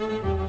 Thank you.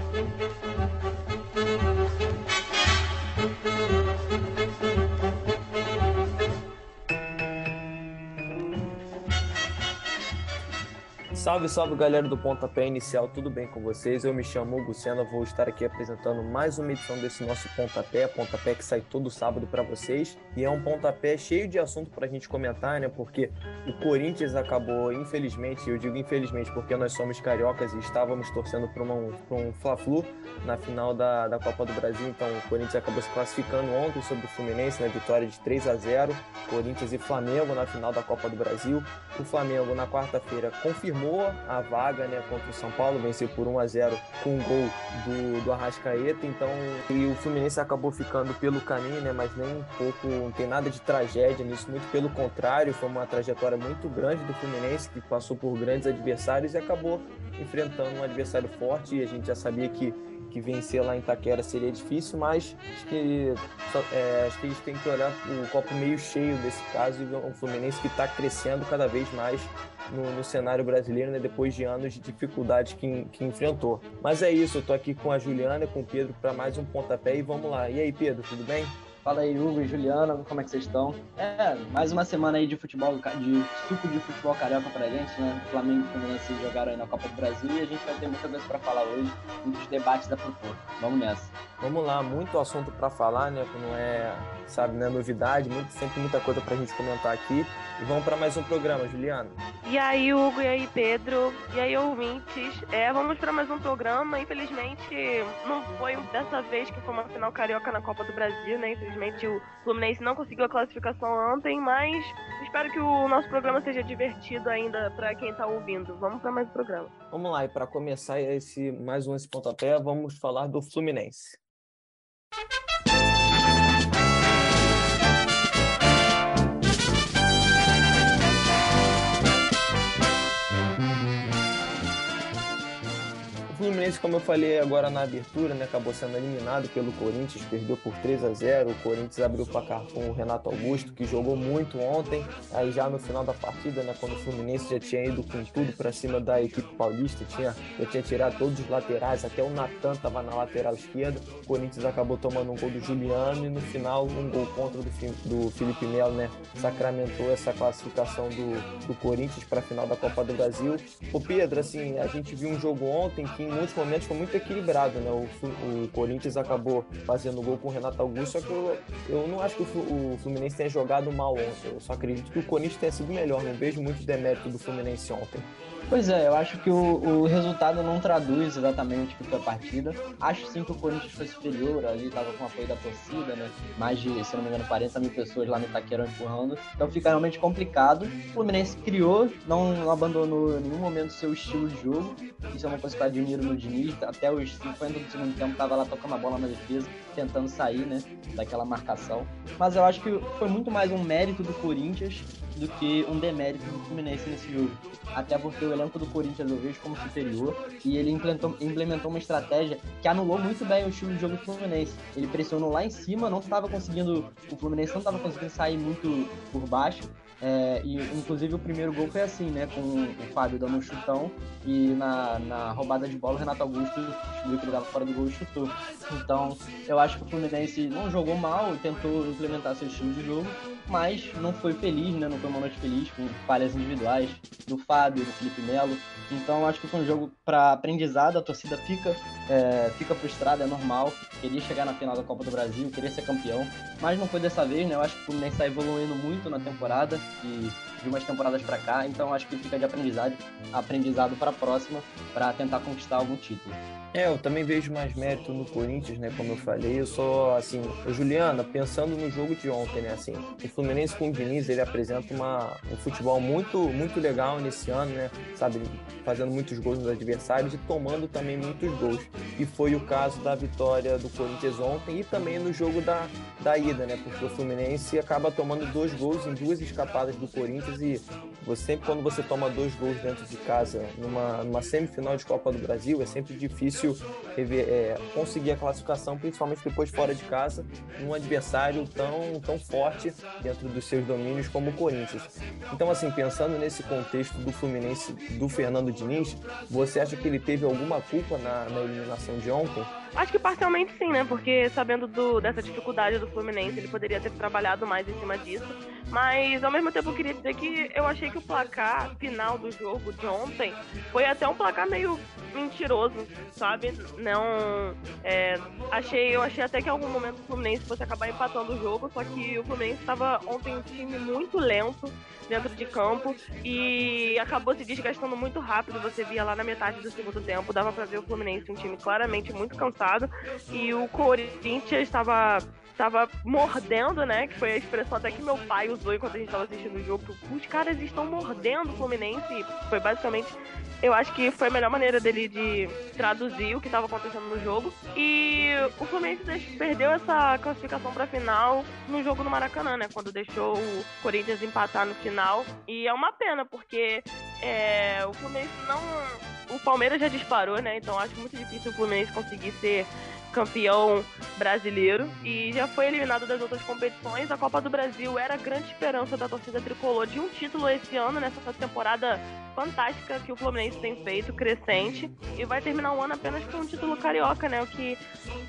Salve, salve galera do Pontapé Inicial, tudo bem com vocês? Eu me chamo Hugo vou estar aqui apresentando mais uma edição desse nosso Pontapé, Pontapé que sai todo sábado para vocês. E é um pontapé cheio de assunto para a gente comentar, né? Porque o Corinthians acabou, infelizmente, eu digo infelizmente porque nós somos cariocas e estávamos torcendo para um, Fla-Flu na final da, da Copa do Brasil. Então o Corinthians acabou se classificando ontem sobre o Fluminense na vitória de 3 a 0 Corinthians e Flamengo na final da Copa do Brasil. O Flamengo na quarta-feira confirmou a vaga né, contra o São Paulo, venceu por 1 a 0 com um gol do, do Arrascaeta, então e o Fluminense acabou ficando pelo caminho, né, mas nem um pouco, não tem nada de tragédia nisso, muito pelo contrário, foi uma trajetória muito grande do Fluminense, que passou por grandes adversários e acabou enfrentando um adversário forte, e a gente já sabia que que vencer lá em Itaquera seria difícil, mas acho que, é, acho que a gente tem que olhar o copo meio cheio desse caso e ver um Fluminense que está crescendo cada vez mais no, no, cenário brasileiro, né, depois de anos de dificuldades que, que enfrentou. Mas é isso, eu tô aqui com a Juliana, com o Pedro para mais um pontapé e vamos lá. E aí, Pedro, tudo bem? Fala aí, Hugo e Juliana, como é que vocês estão? É, mais uma semana aí de futebol, de suco de futebol carioca pra gente, né? Flamengo e Fluminense jogaram aí na Copa do Brasil e a gente vai ter muita coisa para falar hoje, muitos debates da propor. Vamos nessa. Vamos lá, muito assunto para falar, né? Não é, sabe, né, novidade, muito, sempre muita coisa pra gente comentar aqui. E vamos para mais um programa, Juliana. E aí, Hugo, e aí, Pedro, e aí, ouvintes. É, vamos para mais um programa. Infelizmente, não foi dessa vez que foi uma final carioca na Copa do Brasil, né? Infelizmente, o Fluminense não conseguiu a classificação ontem, mas espero que o nosso programa seja divertido ainda para quem está ouvindo. Vamos para mais um programa. Vamos lá, e para começar esse mais um esse pontapé, vamos falar do Fluminense. Fluminense, como eu falei agora na abertura, né, acabou sendo eliminado pelo Corinthians, perdeu por 3 a 0 O Corinthians abriu o placar com o Renato Augusto, que jogou muito ontem. Aí já no final da partida, né, quando o Fluminense já tinha ido com tudo para cima da equipe paulista, tinha, já tinha tirado todos os laterais, até o Natan estava na lateral esquerda. O Corinthians acabou tomando um gol do Juliano e no final um gol contra do, do Felipe Melo, né, sacramentou essa classificação do, do Corinthians para a final da Copa do Brasil. O Pedro, assim, a gente viu um jogo ontem que muitos momentos foi muito equilibrado, né? O, o Corinthians acabou fazendo gol com o Renato Augusto, só que eu, eu não acho que o, Fluminense tenha jogado mal ontem. Eu só acredito que o Corinthians tenha sido melhor. Não vejo muito demérito do Fluminense ontem. Pois é, eu acho que o, o resultado não traduz exatamente o que foi a partida. Acho sim que o Corinthians foi superior, ali estava com apoio da torcida, né? Mais de, se não me engano, 40 mil pessoas lá no Itaquerão empurrando. Então fica realmente complicado. O Fluminense criou, não, abandonou em nenhum momento seu estilo de jogo. Isso é uma coisa que eu admiro no Diniz. Até os 50 do segundo tempo estava lá tocando a bola na defesa, tentando sair, né? Daquela marcação. Mas eu acho que foi muito mais um mérito do Corinthians do que um demérito do Fluminense nesse jogo. Até porque o elenco do Corinthians eu vejo como superior e ele implementou, uma estratégia que anulou muito bem o estilo de jogo do Fluminense. Ele pressionou lá em cima, não estava conseguindo, o Fluminense não estava conseguindo sair muito por baixo é, e inclusive o primeiro gol foi assim, né? Com o Fábio dando um chutão e na, na roubada de bola o Renato Augusto viu que ele dava fora do gol e chutou. Então eu acho que o Fluminense não jogou mal, tentou implementar seu estilo de jogo, mas não foi feliz, né? Não foi uma noite feliz com falhas individuais do Fábio, do Felipe Melo. Então acho que foi um jogo para aprendizado, a torcida fica, é, fica frustrada, é normal. Queria chegar na final da Copa do Brasil, queria ser campeão, mas não foi dessa vez, né? Eu acho que o Fluminense está evoluindo muito na temporada e de umas temporadas para cá, então acho que fica de aprendizado, aprendizado para a próxima, para tentar conquistar algum título. É, eu também vejo mais mérito no Corinthians, né? Como eu falei, eu sou assim, Juliana, pensando no jogo de ontem, né? Assim, o Fluminense com o Diniz, ele apresenta uma, um futebol muito, muito legal nesse ano, né? Sabe, fazendo muitos gols nos adversários e tomando também muitos gols. E foi o caso da vitória do Corinthians ontem e também no jogo da, da ida, né? Porque o Fluminense acaba tomando dois gols em duas escapadas do Corinthians e você, sempre quando você toma dois gols dentro de casa numa, numa semifinal de Copa do Brasil, é sempre difícil é, conseguir a classificação, principalmente depois fora de casa, num adversário tão, tão forte dentro dos seus domínios como o Corinthians. Então, assim, pensando nesse contexto do Fluminense do Fernando Diniz, você acha que ele teve alguma culpa na, na eliminação de ontem? Acho que parcialmente sim, né? Porque sabendo do, dessa dificuldade do Fluminense, ele poderia ter trabalhado mais em cima disso. Mas ao mesmo tempo eu queria dizer que eu achei que o placar final do jogo de ontem foi até um placar meio mentiroso, sabe? Não. É, achei, eu achei até que em algum momento o Fluminense fosse acabar empatando o jogo, só que o Fluminense estava ontem um time muito lento dentro de campo e acabou se desgastando muito rápido. Você via lá na metade do segundo tempo, dava para ver o Fluminense um time claramente muito cansado e o Corinthians estava tava mordendo, né? Que foi a expressão até que meu pai usou enquanto a gente tava assistindo o jogo. Os caras estão mordendo o Fluminense. Foi basicamente. Eu acho que foi a melhor maneira dele de traduzir o que estava acontecendo no jogo. E o Fluminense perdeu essa classificação para final no jogo no Maracanã, né? Quando deixou o Corinthians empatar no final. E é uma pena, porque é, o Fluminense não. O Palmeiras já disparou, né? Então acho muito difícil o Fluminense conseguir ser campeão brasileiro e já foi eliminado das outras competições. A Copa do Brasil era a grande esperança da torcida tricolor de um título esse ano, nessa temporada fantástica que o Fluminense tem feito, crescente, e vai terminar o ano apenas com um título carioca, né? O que,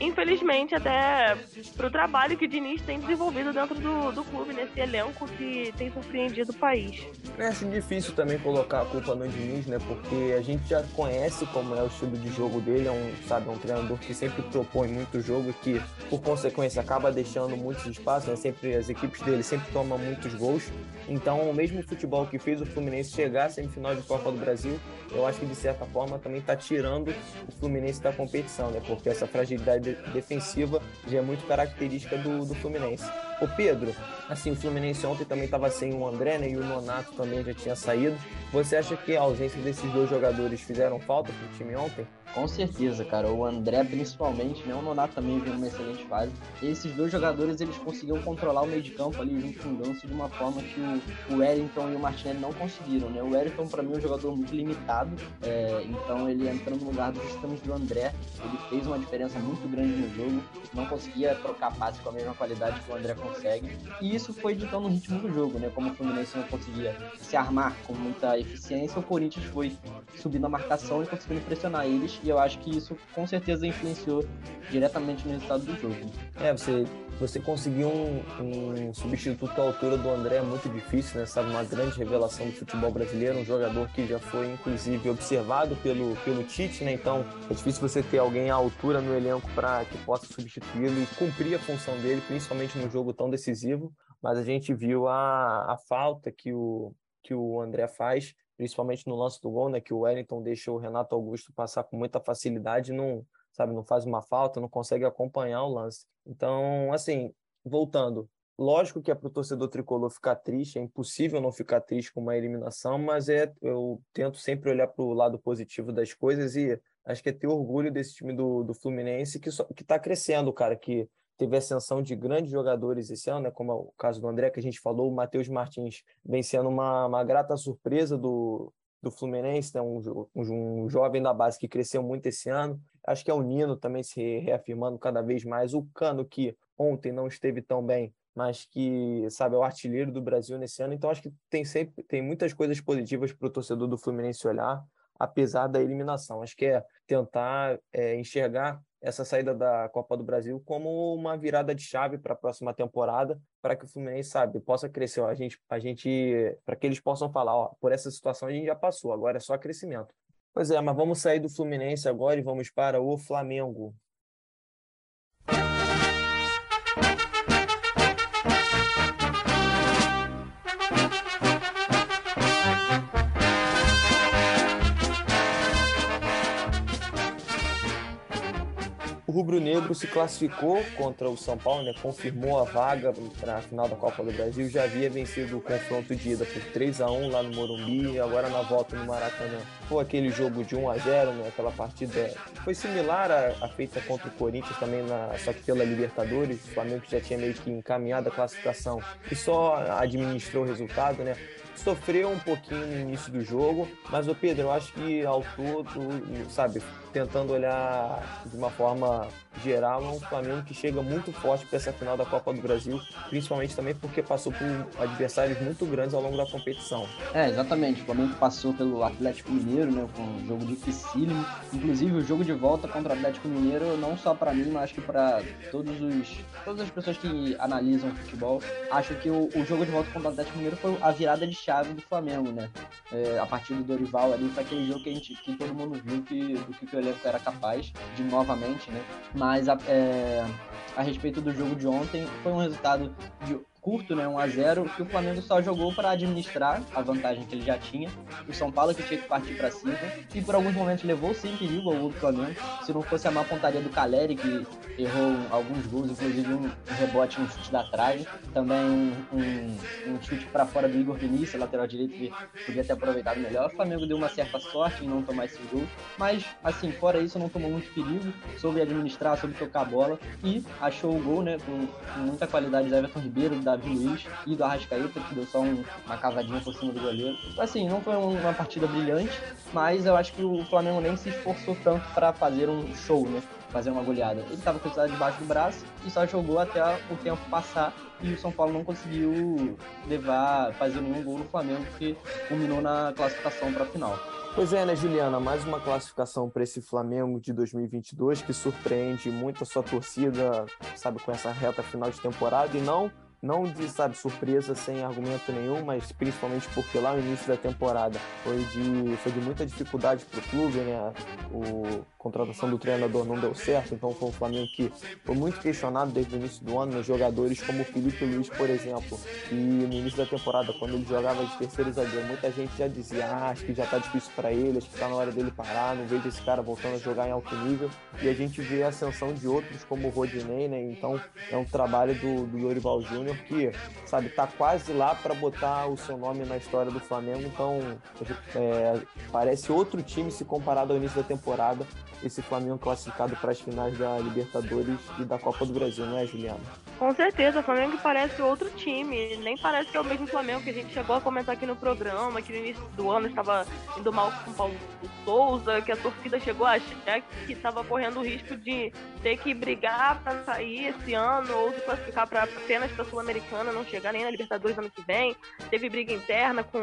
infelizmente, até pro trabalho que o Diniz tem desenvolvido dentro do, do clube, nesse elenco que tem surpreendido o país. Eu acho difícil também colocar a culpa no Diniz, né? Porque a gente já conhece como é o estilo de jogo dele, é um, sabe, um treinador que sempre propõe propõe muito jogo que, por consequência, acaba deixando muitos espaços, né? Sempre as equipes dele sempre tomam muitos gols. Então, o mesmo futebol que fez o Fluminense chegar à semifinal de Copa do Brasil, eu acho que de certa forma também está tirando o Fluminense da competição, né? Porque essa fragilidade defensiva já é muito característica do, do Fluminense. O Pedro, assim, o Fluminense ontem também estava sem o André, né? E o Nonato também já tinha saído. Você acha que a ausência desses dois jogadores fizeram falta para o time ontem? Com certeza, cara. O André, principalmente, né? O Nonato também veio numa excelente fase. Esses dois jogadores, eles conseguiram controlar o meio de campo ali junto com o Ganso de uma forma que o, o Wellington e o Martinelli não conseguiram, né? O Wellington, para mim, é um jogador muito limitado. É, então, ele entrando no lugar dos sistemas do André, ele fez uma diferença muito grande no jogo. Não conseguia trocar passe com a mesma qualidade que o André consegue. E isso foi ditando o ritmo do jogo, né? Como o Fluminense não conseguia se armar com muita eficiência, o Corinthians foi subindo a marcação e conseguindo pressionar eles e eu acho que isso com certeza influenciou diretamente no resultado do jogo. É, você, você conseguir um, um substituto à altura do André é muito difícil, né? Sabe, uma grande revelação do futebol brasileiro, um jogador que já foi inclusive observado pelo, pelo Tite, né? Então é difícil você ter alguém à altura no elenco para que possa substituí-lo e cumprir a função dele, principalmente num jogo tão decisivo. Mas a gente viu a, a falta que o, que o André faz principalmente no lance do gol, né, que o Wellington deixou o Renato Augusto passar com muita facilidade, não, sabe, não faz uma falta, não consegue acompanhar o lance. Então, assim, voltando, lógico que é para o torcedor tricolor ficar triste, é impossível não ficar triste com uma eliminação, mas é eu tento sempre olhar para o lado positivo das coisas e acho que é ter orgulho desse time do, do Fluminense que que está crescendo, cara, que teve ascensão de grandes jogadores esse ano, né, como é o caso do André, que a gente falou, o Matheus Martins vem sendo uma, uma grata surpresa do, do Fluminense, né, um, um, um, jovem da base que cresceu muito esse ano. Acho que é o Nino também se reafirmando cada vez mais. O Cano, que ontem não esteve tão bem, mas que, sabe, é o artilheiro do Brasil nesse ano. Então, acho que tem sempre tem muitas coisas positivas para o torcedor do Fluminense olhar, apesar da eliminação. Acho que é tentar é, enxergar essa saída da Copa do Brasil como uma virada de chave para a próxima temporada, para que o Fluminense, sabe, possa crescer. A gente, a gente para que eles possam falar, ó, por essa situação a gente já passou, agora é só crescimento. Pois é, mas vamos sair do Fluminense agora e vamos para o Flamengo. O rubro-negro se classificou contra o São Paulo, né? confirmou a vaga para a final da Copa do Brasil. Já havia vencido o confronto de ida por 3 a 1 lá no Morumbi, agora na volta no Maracanã. Foi aquele jogo de 1 a 0 né? aquela partida foi similar à, à feita contra o Corinthians também, na, só que pela Libertadores. O Flamengo já tinha meio que encaminhado a classificação e só administrou o resultado, né? sofreu um pouquinho no início do jogo, mas o Pedro, eu acho que ao todo, sabe, tentando olhar de uma forma maneira geral, é um Flamengo que chega muito forte para essa final da Copa do Brasil, principalmente também porque passou por adversários muito grandes ao longo da competição. É, exatamente. O Flamengo passou pelo Atlético Mineiro, né, com um jogo dificílimo. Inclusive, o jogo de volta contra o Atlético Mineiro, não só para mim, mas acho que para todos os todas as pessoas que analisam futebol, acho que o, o, jogo de volta contra o Atlético Mineiro foi a virada de chave do Flamengo, né? É, a partir do Dorival ali, foi aquele jogo que, a gente, que todo mundo viu que, do que o elenco era capaz de novamente, né? Mas a, é, a respeito do jogo de ontem, foi um resultado de curto, né, 1 a 0 que o Flamengo só jogou para administrar a vantagem que ele já tinha. O São Paulo que tinha que partir para cima e por alguns momentos levou sem perigo ao do Flamengo. Se não fosse a má pontaria do Caleri que errou alguns gols, inclusive um, rebote no chute da trave, também um, um, um chute para fora do Igor Vinícius, lateral direito que podia ter aproveitado melhor. O Flamengo deu uma certa sorte em não tomar esse gol, mas assim, fora isso não tomou muito perigo, soube administrar, soube tocar a bola e achou o gol, né, com, com muita qualidade do Everton Ribeiro, da Davi Luiz e do Arrascaeta, que deu só um, uma cavadinha por cima do goleiro. Assim, não foi uma partida brilhante, mas eu acho que o Flamengo nem se esforçou tanto para fazer um show, né? Fazer uma goleada. Ele estava com o debaixo do braço e só jogou até o tempo passar e o São Paulo não conseguiu levar, fazer nenhum gol no Flamengo, que culminou na classificação para a final. Pois é, né, Juliana? Mais uma classificação para esse Flamengo de 2022 que surpreende muito a sua torcida, sabe, com essa reta final de temporada e não não de, sabe, surpresa sem argumento nenhum, mas principalmente porque lá no início da temporada foi de, foi de muita dificuldade para o clube, né? O, contratação do treinador não deu certo, então foi um Flamengo que foi muito questionado desde o início do ano, né? jogadores como o Felipe Luiz, por exemplo, e no início da temporada, quando ele jogava de terceiro zagueiro, muita gente já dizia, ah, acho que já tá difícil para ele, acho que tá na hora dele parar, não vejo esse cara voltando a jogar em alto nível, e a gente vê a ascensão de outros como o Rodinei, né? Então é um trabalho do, do Júnior que, sabe, tá quase lá para botar o seu nome na história do Flamengo. Então, é, parece outro time se comparado ao início da temporada. Esse Flamengo classificado para as finais da Libertadores e da Copa do Brasil, não é, Juliana? Com certeza, o Flamengo parece outro time. Nem parece que é o mesmo Flamengo que a gente chegou a comentar aqui no programa, que no início do ano estava indo mal com o Paulo Souza, que a torcida chegou a achar que estava correndo o risco de ter que brigar para sair esse ano ou se classificar para apenas para a Sul-Americana, não chegar nem na Libertadores ano que vem. Teve briga interna com,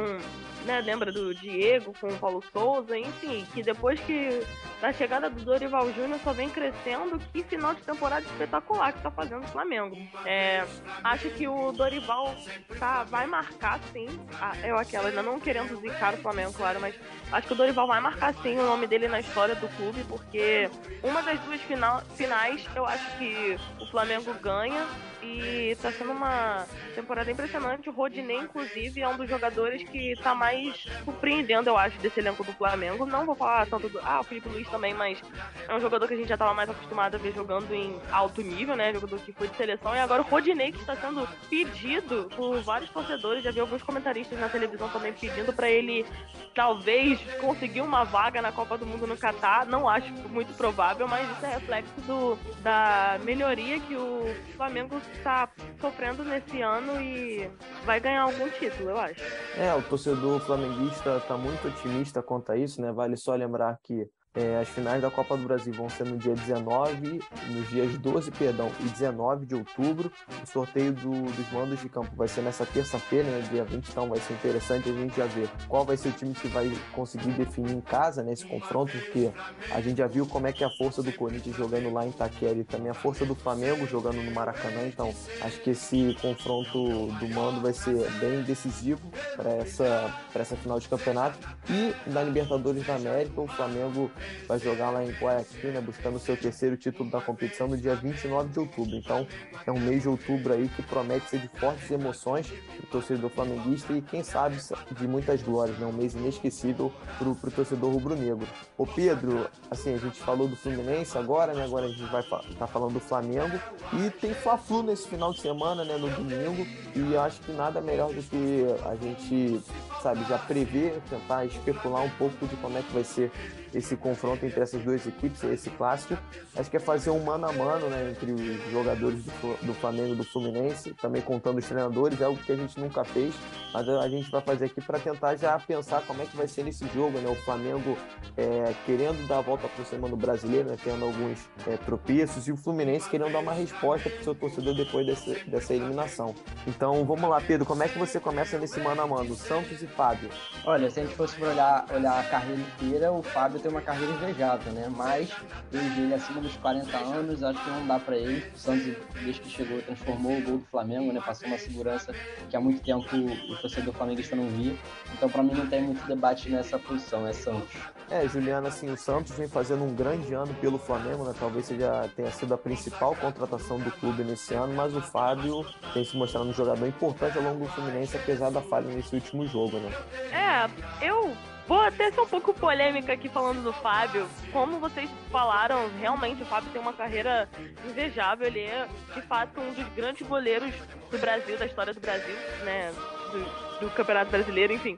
né, lembra do Diego com o Paulo Souza, enfim, que depois que da chegada do Dorival Júnior só vem crescendo. Que final de temporada espetacular que tá fazendo o Flamengo. É, acho que o Dorival tá, vai marcar sim. Ah, eu aquela, ainda não querendo zicar o Flamengo, claro, mas acho que o Dorival vai marcar sim o nome dele na história do clube, porque uma das duas final, finais eu acho que o Flamengo ganha e tá sendo uma temporada impressionante. O Rodinei, inclusive, é um dos jogadores que tá mais surpreendendo, eu acho, desse elenco do Flamengo. Não vou falar tanto do. Ah, o Felipe Luiz também, mas é um jogador que a gente já tava mais acostumado a ver jogando em alto nível, né? Jogador que foi de seleção. E agora o Rodinei, que está sendo pedido por vários torcedores. Já vi alguns comentaristas na televisão também pedindo para ele talvez conseguir uma vaga na Copa do Mundo no Catar. Não acho muito provável, mas isso é reflexo do, da melhoria que o Flamengo está sofrendo nesse ano e vai ganhar algum título, eu acho. É, o torcedor flamenguista está muito otimista quanto a isso, né? Vale só lembrar que é, as finais da Copa do Brasil vão ser no dia 19, nos dias 12, perdão, e 19 de outubro. O sorteio do, dos mandos de campo vai ser nessa terça-feira, né, dia 20, então vai ser interessante a gente já ver qual vai ser o time que vai conseguir definir em casa nesse né, confronto, porque a gente já viu como é que é a força do Corinthians jogando lá em Itaquera e também a força do Flamengo jogando no Maracanã, então acho que esse confronto do mando vai ser bem decisivo para essa, essa final de campeonato. E na Libertadores da América, o Flamengo vai jogar lá em Guayaquil, né, buscando seu terceiro título da competição no dia 29 de outubro. Então, é um mês de outubro aí que promete ser de fortes emoções para o torcedor flamenguista e, quem sabe, de muitas glórias, né? Um mês inesquecível para o torcedor rubro-negro. Ô Pedro, assim, a gente falou do Fluminense agora, né? Agora a gente vai estar tá falando do Flamengo e tem Fla-Flu nesse final de semana, né? No domingo e acho que nada melhor do que a gente, sabe, já prever, tentar especular um pouco de como é que vai ser esse confronto entre essas duas equipes, esse clássico. Acho que é fazer um mano a mano né, entre os jogadores do, Flamengo e do Fluminense, também contando os treinadores, é algo que a gente nunca fez, mas a gente vai fazer aqui para tentar já pensar como é que vai ser nesse jogo, né? O Flamengo é, querendo dar a volta por cima do brasileiro, né, tendo alguns é, tropeços, e o Fluminense querendo dar uma resposta para o seu torcedor depois desse, dessa eliminação. Então vamos lá, Pedro, como é que você começa nesse mano a mano? Santos e Fábio. Olha, se a gente fosse olhar, olhar a carreira inteira, o Fábio tem uma carreira invejável, né? Mas desde ele acima dos 40 anos, acho que não dá para ele. O Santos, desde que chegou, transformou o gol do Flamengo, né? Passou uma segurança que há muito tempo o torcedor flamenguista não via. Então, para mim, não tem muito debate nessa posição, é Santos. É, Juliana, assim, o Santos vem fazendo um grande ano pelo Flamengo, né? Talvez seja, tenha sido a principal contratação do clube nesse ano, mas o Fábio tem se mostrado um jogador importante ao longo do Fluminense, apesar da falha nesse último jogo, né? É, eu Vou até ser um pouco polêmica aqui falando do Fábio. Como vocês falaram, realmente o Fábio tem uma carreira invejável. Ele é, de fato, um dos grandes goleiros do Brasil, da história do Brasil, né? Do, do Campeonato Brasileiro, enfim.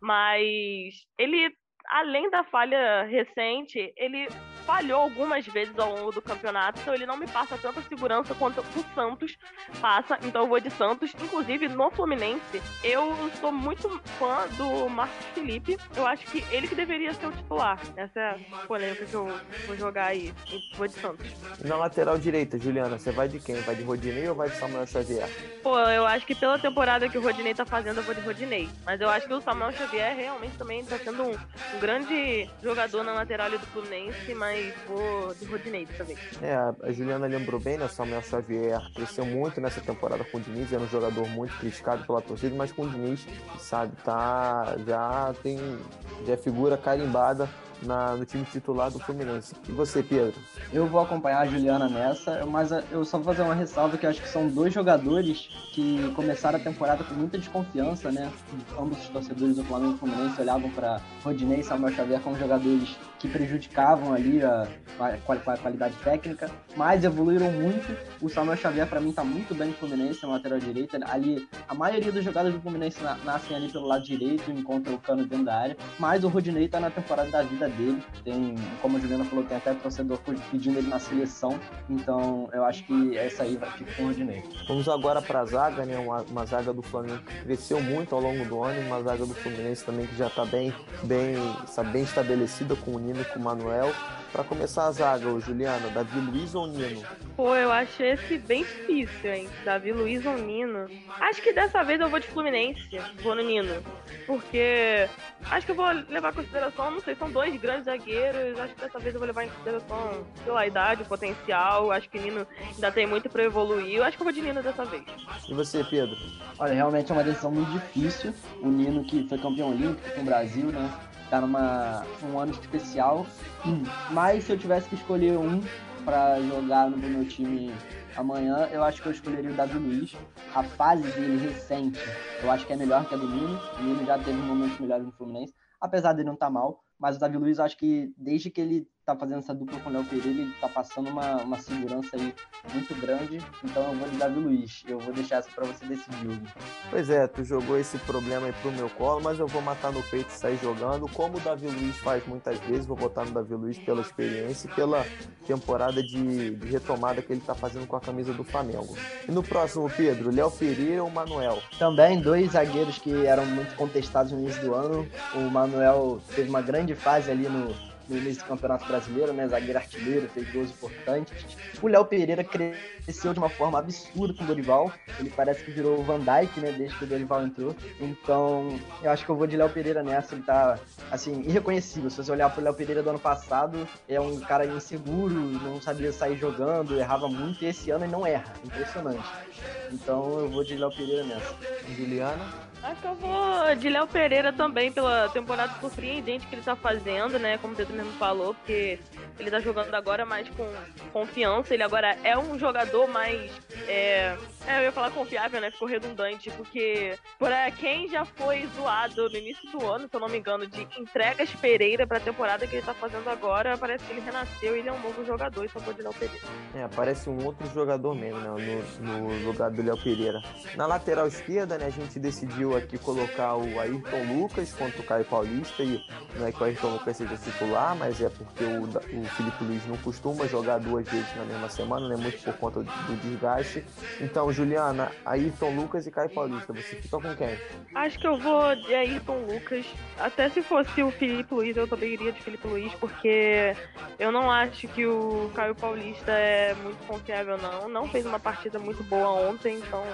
Mas ele, além da falha recente, ele falhou algumas vezes ao longo do campeonato, então ele não me passa tanta segurança quanto o Santos passa, então eu vou de Santos. Inclusive, no Fluminense, eu sou muito fã do Marcos Felipe. Eu acho que ele que deveria ser o titular. Essa é a polêmica que eu vou jogar aí. Vou de Santos. Na lateral direita, Juliana, você vai de quem? Vai de Rodinei ou vai de Samuel Xavier? Pô, eu acho que pela temporada que o Rodinei tá fazendo, eu vou de Rodinei. Mas eu acho que o Samuel Xavier realmente também tá sendo um, um grande jogador na lateral ali do Fluminense, mas mas vou de Rodinei dessa vez. É, a Juliana lembrou bem, né? Samuel Xavier cresceu muito nessa temporada com o Diniz, era um jogador muito criticado pela torcida, mas com o Diniz, sabe, tá, já tem, já é figura carimbada na, no time titular do Fluminense. E você, Pedro? Eu vou acompanhar a Juliana nessa, mas eu só vou fazer uma ressalva que eu acho que são dois jogadores que começaram a temporada com muita desconfiança, né? Ambos os torcedores do Flamengo e Fluminense olhavam para Rodinei e Samuel Xavier como jogadores que prejudicavam ali a, qualidade técnica, mas evoluíram muito. O Samuel Xavier, para mim, tá muito bem no Fluminense, na lateral direita. Ali, a maioria dos jogadores do Fluminense na, nascem ali pelo lado direito, encontra o cano dentro da área, mas o Rodinei tá na temporada da vida dele. Tem, como a Juliana falou, tem até torcedor pedindo ele na seleção, então eu acho que essa aí vai ficar com o Rodinei. Vamos agora para a zaga, né? Uma, uma, zaga do Flamengo que cresceu muito ao longo do ano, uma zaga do Fluminense também que já está bem, bem, sabe, bem estabelecida com o Nino com o Manuel. Para começar a zaga, o Juliano, Davi Luiz ou Nino? Pô, eu acho esse bem difícil, hein? Davi Luiz ou Nino? Acho que dessa vez eu vou de Fluminense, vou no Nino. Porque acho que eu vou levar em consideração, não sei, são dois grandes zagueiros. Acho que dessa vez eu vou levar em consideração pela idade, o potencial. Acho que o Nino ainda tem muito para evoluir. Eu acho que eu vou de Nino dessa vez. E você, Pedro? Olha, realmente é uma decisão muito difícil. O Nino, que foi campeão olímpico com o Brasil, né? Tá numa um ano especial. Mas se eu tivesse que escolher um para jogar no meu time amanhã, eu acho que eu escolheria o Davi Luiz. A fase dele recente, eu acho que é melhor que a do Nino. O Nino já teve momentos melhores no Fluminense, apesar dele não estar tá mal. Mas o Davi Luiz, eu acho que desde que ele tá fazendo essa dupla com o Léo Pereira, ele tá passando uma, uma segurança aí muito grande. Então eu vou de Davi Luiz. Eu vou deixar essa para você decidir, Hugo. Pois é, tu jogou esse problema aí pro meu colo, mas eu vou matar no peito e sair jogando. Como o Davi Luiz faz muitas vezes, vou botar no Davi Luiz pela experiência e pela temporada de, de retomada que ele tá fazendo com a camisa do Flamengo. E no próximo, Pedro, Léo Pereira ou Manuel? Também dois zagueiros que eram muito contestados no início do ano. O Manuel teve uma grande fase ali no no início do Campeonato Brasileiro, né? Zagueiro artilheiro, fez gols importantes. O Léo Pereira cresceu de uma forma absurda com o Dorival. Ele parece que virou o Van Dijk, né? Desde que o Dorival entrou. Então, eu acho que eu vou de Léo Pereira nessa. Ele tá, assim, irreconhecível. Se você olhar pro Léo Pereira do ano passado, é um cara inseguro, não sabia sair jogando, errava muito. E esse ano ele não erra. Impressionante. Então, eu vou de Léo Pereira nessa. Juliana? Acho que eu vou de Léo Pereira também, pela temporada surpreendente que ele tá fazendo, né? Como o Pedro mesmo falou, porque ele tá jogando agora mais com confiança. Ele agora é um jogador mais. É, é, eu ia falar confiável, né? Ficou redundante, porque para quem já foi zoado no início do ano, se eu não me engano, de entregas Pereira pra temporada que ele tá fazendo agora, parece que ele renasceu e ele é um novo jogador e só pode dar o Pereira. É, parece um outro jogador mesmo, né? No, no lugar do Léo Pereira. Na lateral esquerda, né, a gente decidiu aqui colocar o Ayrton Lucas contra o Caio Paulista e não é que o Ayrton Lucas seja titular, mas é porque o, o Felipe Luiz não costuma jogar duas vezes na mesma semana, né? Muito por conta do desgaste. Então, Juliana, Ayrton Lucas e Caio Paulista, você fica com quem? Acho que eu vou de Ayrton Lucas. Até se fosse o Felipe Luiz, eu também iria de Felipe Luiz, porque eu não acho que o Caio Paulista é muito confiável, não. Não fez uma partida muito boa ontem, então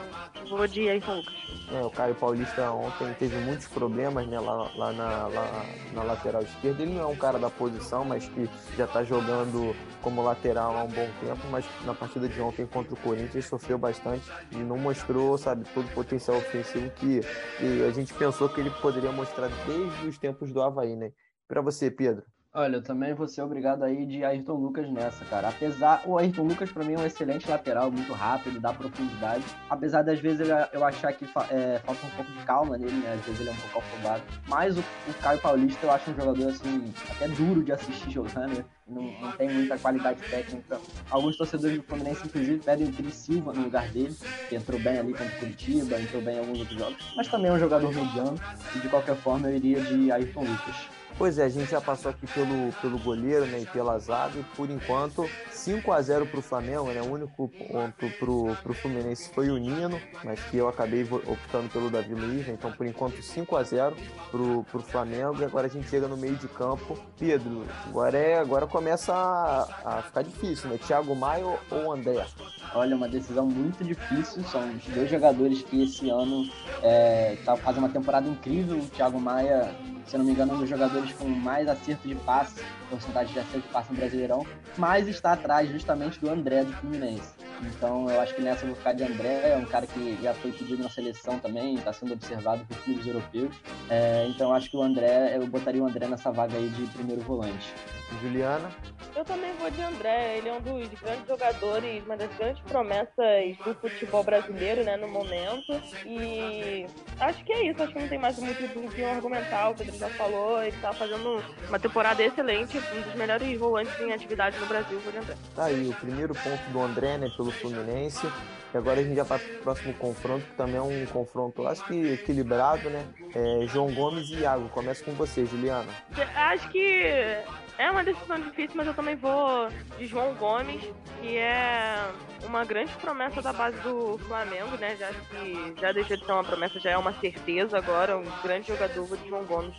vou de Ayrton Lucas. É, o Caio Paulista ontem teve muitos problemas né, lá, lá, na, lá na lateral esquerda. Ele não é um cara da posição, mas que já está jogando como lateral há um bom tempo, mas na partida de ontem contra o Corinthians sofreu bastante e não mostrou, sabe, todo o potencial ofensivo que, que a gente pensou que ele poderia mostrar desde os tempos do Havaí, né? Para você, Pedro. Olha, eu também vou ser obrigado aí de Ayrton Lucas nessa, cara. Apesar, o Ayrton Lucas para mim é um excelente lateral, muito rápido, dá profundidade. Apesar das vezes ele, eu achar que é, falta um pouco de calma nele, né? Às vezes ele é um pouco afobado. Mas o, o Caio Paulista eu acho um jogador assim, até duro de assistir jogando, né? Não, não, tem muita qualidade técnica. Alguns torcedores do Fluminense, inclusive, pedem o Cris Silva no lugar dele, que entrou bem ali contra o Curitiba, entrou bem em alguns outros jogos, mas também é um jogador mediano, e de qualquer forma eu iria de Ayrton Lucas. Pois é, a gente já passou aqui pelo, pelo goleiro né, e pela zaga, e por enquanto 5 a 0 para o Flamengo, né? O único ponto para o Fluminense foi o Nino, mas que eu acabei optando pelo Davi Luiz, né? então por enquanto 5 a 0 para o Flamengo, e agora a gente chega no meio de campo. Pedro, agora, é, agora começa a, a ficar difícil, né? Thiago Maia ou André? Olha, uma decisão muito difícil, são os dois jogadores que esse ano é, tá fazendo uma temporada incrível, o Thiago Maia se não me engano, um dos jogadores com mais acerto de passe, porcentagem de acerto de passe no Brasileirão, mas está atrás justamente do André do Fluminense. Então eu acho que nessa eu vou ficar de André, é um cara que já foi pedido na seleção também, está sendo observado por clubes europeus. É, então eu acho que o André, eu botaria o André nessa vaga aí de primeiro volante. Juliana? Eu também vou de André, ele é um dos grandes jogadores, uma das grandes promessas do futebol brasileiro, né, no momento. E acho que é isso, acho que não tem mais muito do que argumentar, o Pedro já falou, ele tá fazendo uma temporada excelente, um dos melhores volantes em atividade no Brasil, vou de André. Tá aí, o primeiro ponto do André, né, pelo Fluminense. E agora a gente já vai para o próximo confronto, que também é um confronto, acho que equilibrado, né? É João Gomes e Iago. Começa com você, Juliana. Acho que é uma decisão difícil, mas eu também vou de João Gomes, que é uma grande promessa da base do Flamengo, né? Já que já deixou de ser uma promessa, já é uma certeza agora, um grande jogador de João Gomes.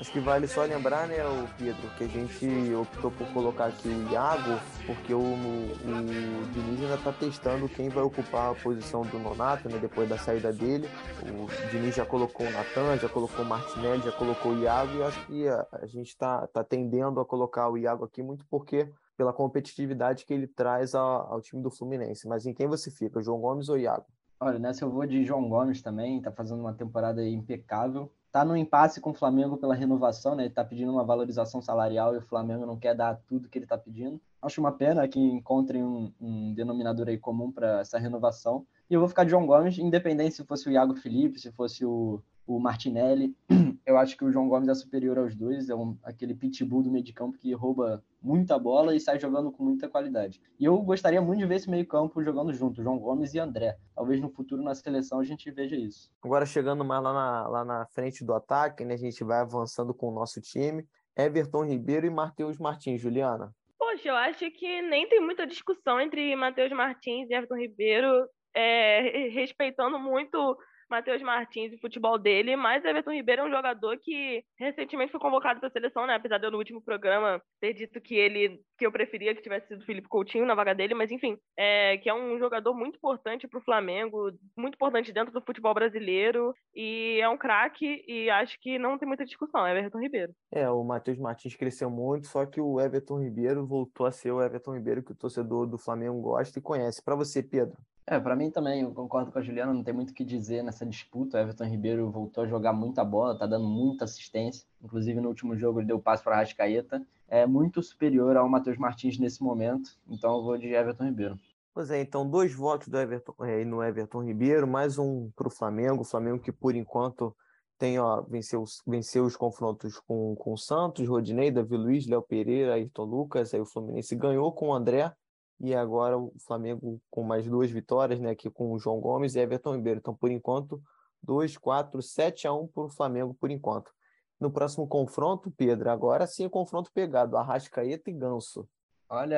Acho que vale só lembrar, né, o Pedro, que a gente optou por colocar aqui o Iago, porque o, o, o Diniz ainda está testando quem vai ocupar a posição do Nonato, né, depois da saída dele. O Diniz já colocou o Natan, já colocou o Martinelli, já colocou o Iago, e acho que a, a gente está tá tendendo a colocar o Iago aqui muito porque pela competitividade que ele traz ao, ao time do Fluminense. Mas em quem você fica, João Gomes ou Iago? Olha, nessa eu vou de João Gomes também, tá fazendo uma temporada impecável. Tá no impasse com o Flamengo pela renovação, né? Ele tá pedindo uma valorização salarial e o Flamengo não quer dar tudo que ele tá pedindo. Acho uma pena que encontrem um, um denominador aí comum para essa renovação. E eu vou ficar de João Gomes, independente se fosse o Iago Felipe, se fosse o, o Martinelli. Eu acho que o João Gomes é superior aos dois, é um, aquele pitbull do meio de campo que rouba muita bola e sai jogando com muita qualidade. E eu gostaria muito de ver esse meio campo jogando junto, João Gomes e André. Talvez no futuro na seleção a gente veja isso. Agora chegando mais lá na, lá na frente do ataque, né, a gente vai avançando com o nosso time. Everton Ribeiro e Matheus Martins. Juliana? Poxa, eu acho que nem tem muita discussão entre Matheus Martins e Everton Ribeiro, é, respeitando muito Matheus Martins e o futebol dele, mas Everton Ribeiro é um jogador que recentemente foi convocado para a seleção, né? Apesar de eu no último programa ter dito que ele que eu preferia que tivesse sido Felipe Coutinho na vaga dele, mas enfim, é, que é um jogador muito importante para o Flamengo, muito importante dentro do futebol brasileiro e é um craque e acho que não tem muita discussão, é Everton Ribeiro. É, o Matheus Martins cresceu muito, só que o Everton Ribeiro voltou a ser o Everton Ribeiro que o torcedor do Flamengo gosta e conhece. Para você, Pedro? É, para mim também, eu concordo com a Juliana, não tem muito o que dizer nessa disputa. O Everton Ribeiro voltou a jogar muita bola, tá dando muita assistência. Inclusive no último jogo ele deu passe para a Rascaeta. é muito superior ao Matheus Martins nesse momento. Então eu vou de Everton Ribeiro. Pois é, então dois votos do Everton, é, no Everton Ribeiro, mais um para o Flamengo. O Flamengo que por enquanto tem, ó, venceu, venceu os confrontos com, com o Santos, Rodinei, Davi Luiz, Léo Pereira, Ayrton Lucas, aí o Fluminense ganhou com o André, e agora o Flamengo com mais duas vitórias, né, aqui com o João Gomes e Everton Ribeiro. Então, por enquanto, 2, 4, 7 a 1 para o Flamengo, por enquanto. No próximo confronto, Pedro, agora sim é confronto pegado, Arrascaeta e Ganso. Olha,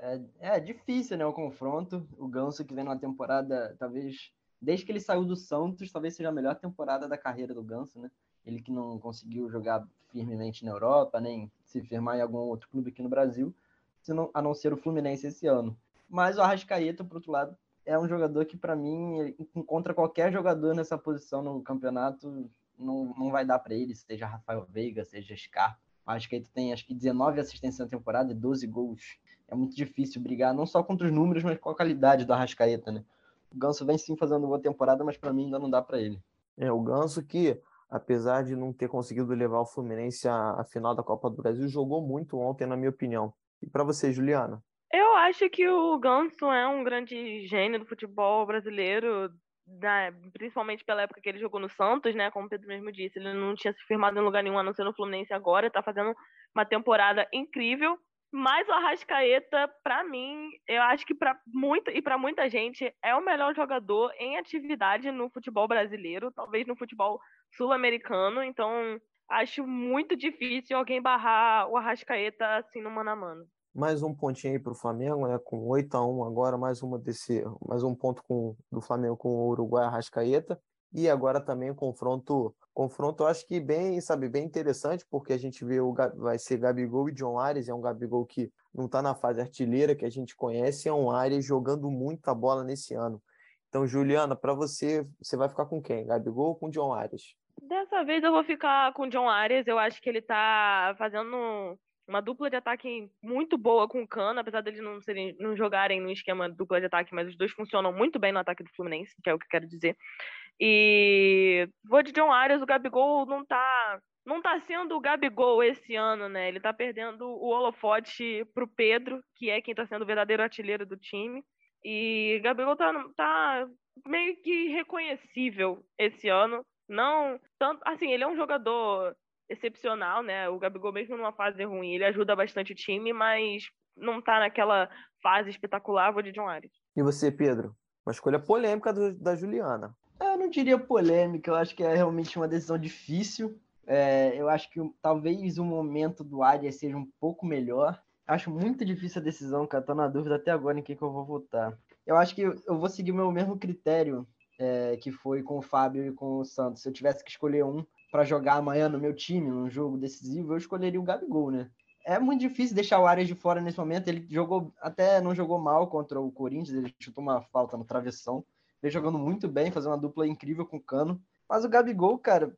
é, é, é difícil, né, o confronto. O Ganso que vem numa temporada, talvez desde que ele saiu do Santos, talvez seja a melhor temporada da carreira do Ganso, né? Ele que não conseguiu jogar firmemente na Europa, nem se firmar em algum outro clube aqui no Brasil, a não ser o Fluminense esse ano. Mas o Arrascaeta, por outro lado, é um jogador que, para mim, encontra qualquer jogador nessa posição no campeonato, não, não vai dar para ele, seja Rafael Veiga, seja Scarpa. O Arrascaeta tem, acho que, 19 assistências na temporada e 12 gols. É muito difícil brigar, não só contra os números, mas com a qualidade do Arrascaeta, né? O Ganso vem sim fazendo boa temporada, mas para mim ainda não dá para ele. É, o Ganso que, apesar de não ter conseguido levar o Fluminense à, à final da Copa do Brasil, jogou muito ontem, na minha opinião. E para você, Juliana? Eu acho que o Ganso é um grande gênio do futebol brasileiro, né, principalmente pela época que ele jogou no Santos, né? Como o Pedro mesmo disse, ele não tinha se firmado em lugar nenhum a não ser no Fluminense agora, está fazendo uma temporada incrível. Mas o Arrascaeta, para mim, eu acho que para muita e para muita gente é o melhor jogador em atividade no futebol brasileiro, talvez no futebol sul-americano. Então, acho muito difícil alguém barrar o Arrascaeta assim no mano a mano. Mais um pontinho aí para o Flamengo, né? Com 8 a 1 agora, mais uma desse, mais um ponto com, do Flamengo com o Uruguai Arrascaeta. E agora também o confronto, confronto acho que bem, sabe, bem interessante, porque a gente vê o vai ser Gabigol e John Ares, é um Gabigol que não está na fase artilheira que a gente conhece, é um Ares jogando muita bola nesse ano. Então, Juliana, para você, você vai ficar com quem? Gabigol ou com John Ares? Dessa vez eu vou ficar com o John Arias. Eu acho que ele tá fazendo uma dupla de ataque muito boa com o Cano, apesar deles não, serem, não jogarem no esquema dupla de ataque, mas os dois funcionam muito bem no ataque do Fluminense, que é o que eu quero dizer. E vou de John Arias, o Gabigol não tá não tá sendo o Gabigol esse ano, né? Ele tá perdendo o holofote pro Pedro, que é quem tá sendo o verdadeiro artilheiro do time. E Gabigol tá, tá meio que reconhecível esse ano. Não, tanto assim, ele é um jogador excepcional, né? O Gabigol mesmo numa fase ruim, ele ajuda bastante o time, mas não tá naquela fase espetacular, vou de John Ares. E você, Pedro? Uma escolha polêmica do, da Juliana. Eu não diria polêmica, eu acho que é realmente uma decisão difícil. É, eu acho que talvez o momento do Arias seja um pouco melhor. Acho muito difícil a decisão, cara. Tô na dúvida até agora em quem que eu vou votar. Eu acho que eu, eu vou seguir o meu mesmo critério é, que foi com o Fábio e com o Santos. Se eu tivesse que escolher um para jogar amanhã no meu time, num jogo decisivo, eu escolheria o Gabigol, né? É muito difícil deixar o Arias de fora nesse momento. Ele jogou, até não jogou mal contra o Corinthians, ele chutou uma falta no travessão vem jogando muito bem, fazendo uma dupla incrível com o Cano. Mas o Gabigol, cara,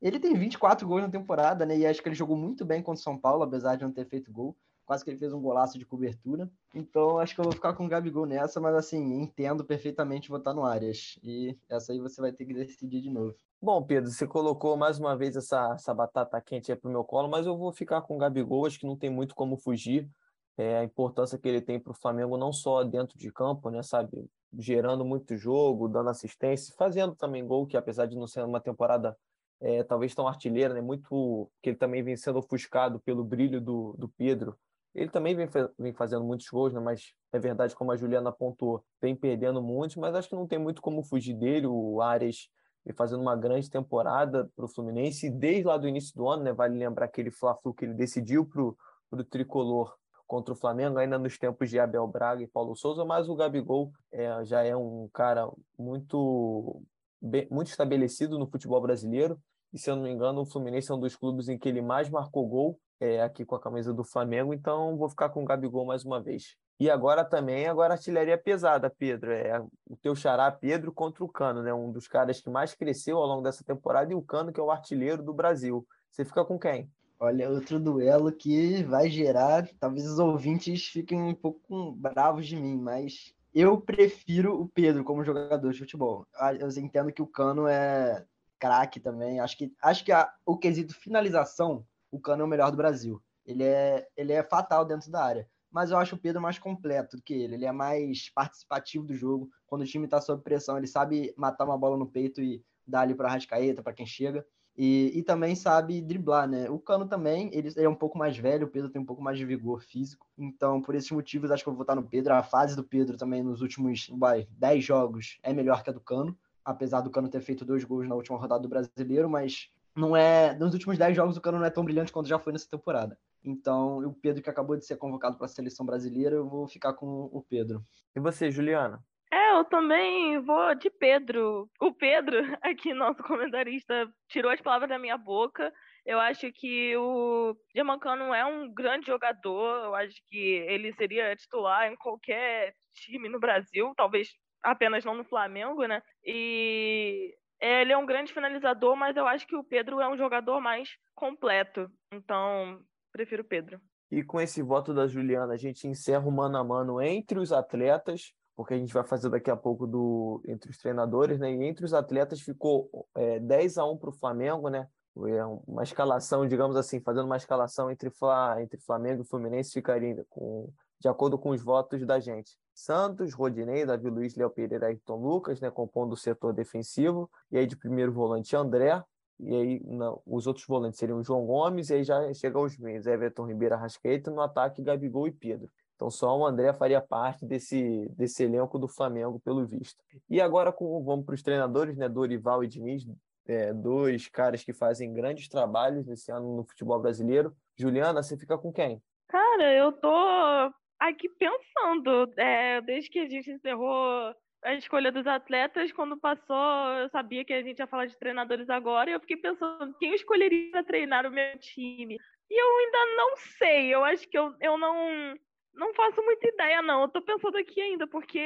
ele tem 24 gols na temporada, né? E acho que ele jogou muito bem contra o São Paulo, apesar de não ter feito gol. Quase que ele fez um golaço de cobertura. Então, acho que eu vou ficar com o Gabigol nessa, mas assim, entendo perfeitamente votar no Arias. E essa aí você vai ter que decidir de novo. Bom, Pedro, você colocou mais uma vez essa, essa batata quente aí pro meu colo, mas eu vou ficar com o Gabigol, acho que não tem muito como fugir. É, a importância que ele tem para o Flamengo, não só dentro de campo, né, sabe? gerando muito jogo, dando assistência, fazendo também gol, que apesar de não ser uma temporada é, talvez tão artilheira, né, muito que ele também vem sendo ofuscado pelo brilho do, do Pedro. Ele também vem, vem fazendo muitos gols, né, mas é verdade, como a Juliana apontou, vem perdendo muitos, mas acho que não tem muito como fugir dele. O Ares vem fazendo uma grande temporada para o Fluminense, desde lá do início do ano, né, vale lembrar aquele Fla-Flu que ele decidiu para o Tricolor contra o Flamengo, ainda nos tempos de Abel Braga e Paulo Souza, mas o Gabigol é, já é um cara muito, bem, muito estabelecido no futebol brasileiro. E se eu não me engano, o Fluminense é um dos clubes em que ele mais marcou gol é, aqui com a camisa do Flamengo, então vou ficar com o Gabigol mais uma vez. E agora também, agora artilharia pesada, Pedro. É o teu xará Pedro contra o Cano, né? Um dos caras que mais cresceu ao longo dessa temporada, e o Cano, que é o artilheiro do Brasil. Você fica com quem? Olha, outro duelo que vai gerar, talvez os ouvintes fiquem um pouco bravos de mim, mas eu prefiro o Pedro como jogador de futebol. Ah, eu entendo que o Cano é craque também. Acho que, acho que a, o quesito finalização, o Cano é o melhor do Brasil. ele é, ele é fatal dentro da área. Mas eu acho o Pedro mais completo do que ele. Ele é mais participativo do jogo. Quando o time está sob pressão, ele sabe matar uma bola no peito e dar ali para Rascaeta, para quem chega. E, e, também sabe driblar, né? O Cano também, ele, ele, é um pouco mais velho, o Pedro tem um pouco mais de vigor físico. Então, por esses motivos, acho que eu vou votar no Pedro. A fase do Pedro também nos últimos vai, 10 jogos é melhor que a do Cano. Apesar do Cano ter feito dois gols na última rodada do Brasileiro, mas não é. Nos últimos 10 jogos o Cano não é tão brilhante quanto já foi nessa temporada. Então, o Pedro que acabou de ser convocado para a seleção brasileira, eu vou ficar com o Pedro. E você, Juliana? É, eu também vou de Pedro. O Pedro, aqui, nosso comentarista, tirou as palavras da minha boca. Eu acho que o Germancano é um grande jogador. Eu acho que ele seria titular em qualquer time no Brasil, talvez apenas não no Flamengo, né? E ele é um grande finalizador, mas eu acho que o Pedro é um jogador mais completo. Então, prefiro o Pedro. E com esse voto da Juliana, a gente encerra o mano a mano entre os atletas porque a gente vai fazer daqui a pouco do entre os treinadores, né? E entre os atletas ficou é, 10 a 1 para o Flamengo, né? Foi uma escalação, digamos assim, fazendo uma escalação entre, Fla, entre Flamengo e Fluminense ficaria com, de acordo com os votos da gente. Santos, Rodinei, Davi Luiz, Léo Pereira Ayrton Lucas, né, compondo o setor defensivo. E aí de primeiro volante André, e aí não, os outros volantes seriam João Gomes, e aí já chega aos meios, Everton Ribeiro, Rascaeta, no ataque Gabigol e Pedro. Então só o André faria parte desse, desse elenco do Flamengo, pelo visto. E agora com, vamos para os treinadores, né? Dorival e Diniz, é, dois caras que fazem grandes trabalhos nesse ano no futebol brasileiro. Juliana, você fica com quem? Cara, eu tô aqui pensando. É, desde que a gente encerrou a escolha dos atletas, quando passou, eu sabia que a gente ia falar de treinadores agora, e eu fiquei pensando quem eu escolheria para treinar o meu time. E eu ainda não sei, eu acho que eu, eu não não faço muita ideia, não. Eu tô pensando aqui ainda, porque